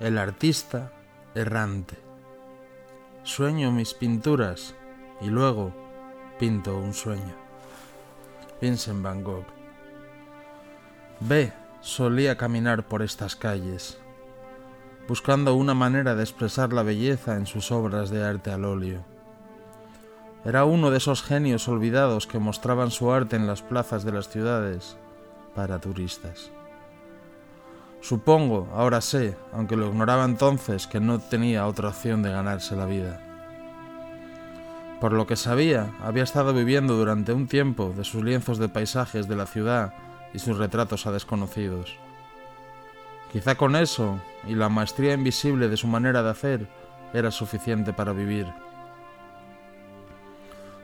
El artista errante. Sueño mis pinturas y luego pinto un sueño. Vincent Van Gogh. B solía caminar por estas calles, buscando una manera de expresar la belleza en sus obras de arte al óleo. Era uno de esos genios olvidados que mostraban su arte en las plazas de las ciudades para turistas. Supongo, ahora sé, aunque lo ignoraba entonces, que no tenía otra opción de ganarse la vida. Por lo que sabía, había estado viviendo durante un tiempo de sus lienzos de paisajes de la ciudad y sus retratos a desconocidos. Quizá con eso y la maestría invisible de su manera de hacer era suficiente para vivir.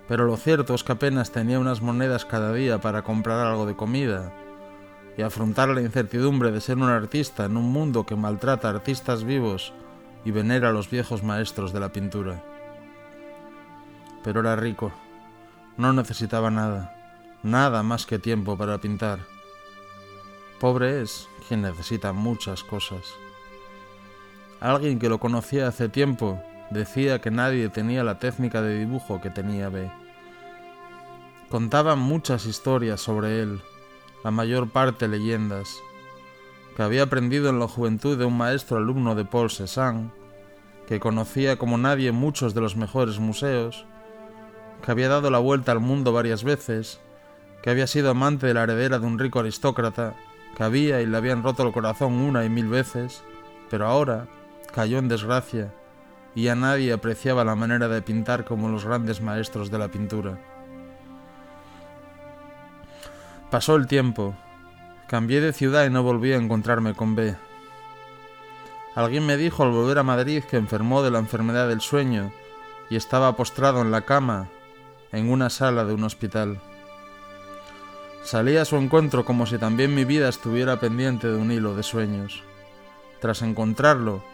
Pero lo cierto es que apenas tenía unas monedas cada día para comprar algo de comida y afrontar la incertidumbre de ser un artista en un mundo que maltrata a artistas vivos y venera a los viejos maestros de la pintura. Pero era rico, no necesitaba nada, nada más que tiempo para pintar. Pobre es quien necesita muchas cosas. Alguien que lo conocía hace tiempo decía que nadie tenía la técnica de dibujo que tenía B. Contaban muchas historias sobre él, la mayor parte leyendas, que había aprendido en la juventud de un maestro alumno de Paul Cézanne, que conocía como nadie muchos de los mejores museos, que había dado la vuelta al mundo varias veces, que había sido amante de la heredera de un rico aristócrata, que había y le habían roto el corazón una y mil veces, pero ahora cayó en desgracia y ya nadie apreciaba la manera de pintar como los grandes maestros de la pintura. Pasó el tiempo. Cambié de ciudad y no volví a encontrarme con B. Alguien me dijo al volver a Madrid que enfermó de la enfermedad del sueño y estaba postrado en la cama en una sala de un hospital. Salí a su encuentro como si también mi vida estuviera pendiente de un hilo de sueños. Tras encontrarlo,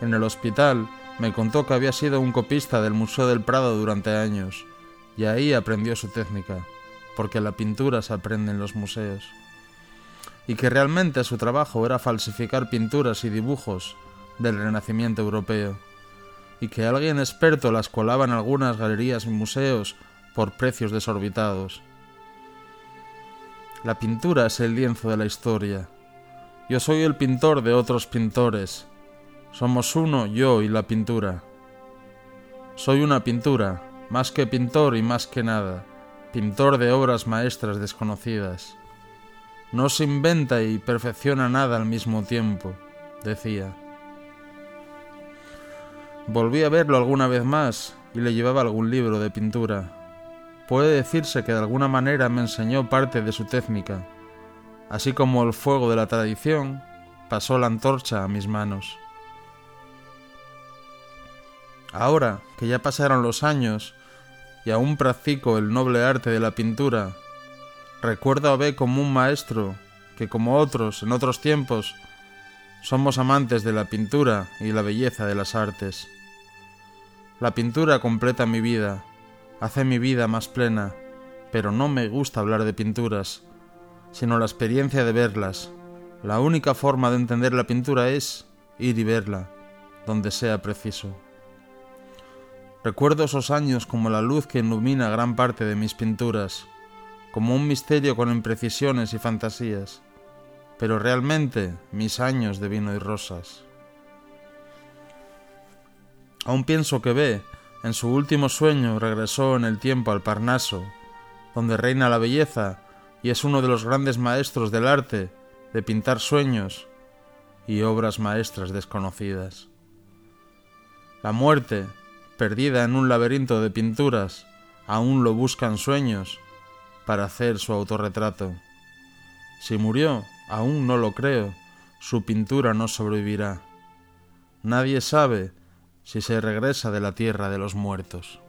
en el hospital, me contó que había sido un copista del Museo del Prado durante años, y ahí aprendió su técnica porque la pintura se aprende en los museos, y que realmente su trabajo era falsificar pinturas y dibujos del Renacimiento europeo, y que alguien experto las colaba en algunas galerías y museos por precios desorbitados. La pintura es el lienzo de la historia. Yo soy el pintor de otros pintores. Somos uno, yo y la pintura. Soy una pintura, más que pintor y más que nada pintor de obras maestras desconocidas. No se inventa y perfecciona nada al mismo tiempo, decía. Volví a verlo alguna vez más y le llevaba algún libro de pintura. Puede decirse que de alguna manera me enseñó parte de su técnica, así como el fuego de la tradición pasó la antorcha a mis manos. Ahora que ya pasaron los años y aún practico el noble arte de la pintura, recuerdo a B como un maestro que, como otros en otros tiempos, somos amantes de la pintura y la belleza de las artes. La pintura completa mi vida, hace mi vida más plena, pero no me gusta hablar de pinturas, sino la experiencia de verlas. La única forma de entender la pintura es ir y verla, donde sea preciso. Recuerdo esos años como la luz que ilumina gran parte de mis pinturas, como un misterio con imprecisiones y fantasías, pero realmente mis años de vino y rosas. Aún pienso que ve, en su último sueño regresó en el tiempo al Parnaso, donde reina la belleza y es uno de los grandes maestros del arte de pintar sueños y obras maestras desconocidas. La muerte, perdida en un laberinto de pinturas, aún lo buscan sueños para hacer su autorretrato. Si murió, aún no lo creo, su pintura no sobrevivirá. Nadie sabe si se regresa de la tierra de los muertos.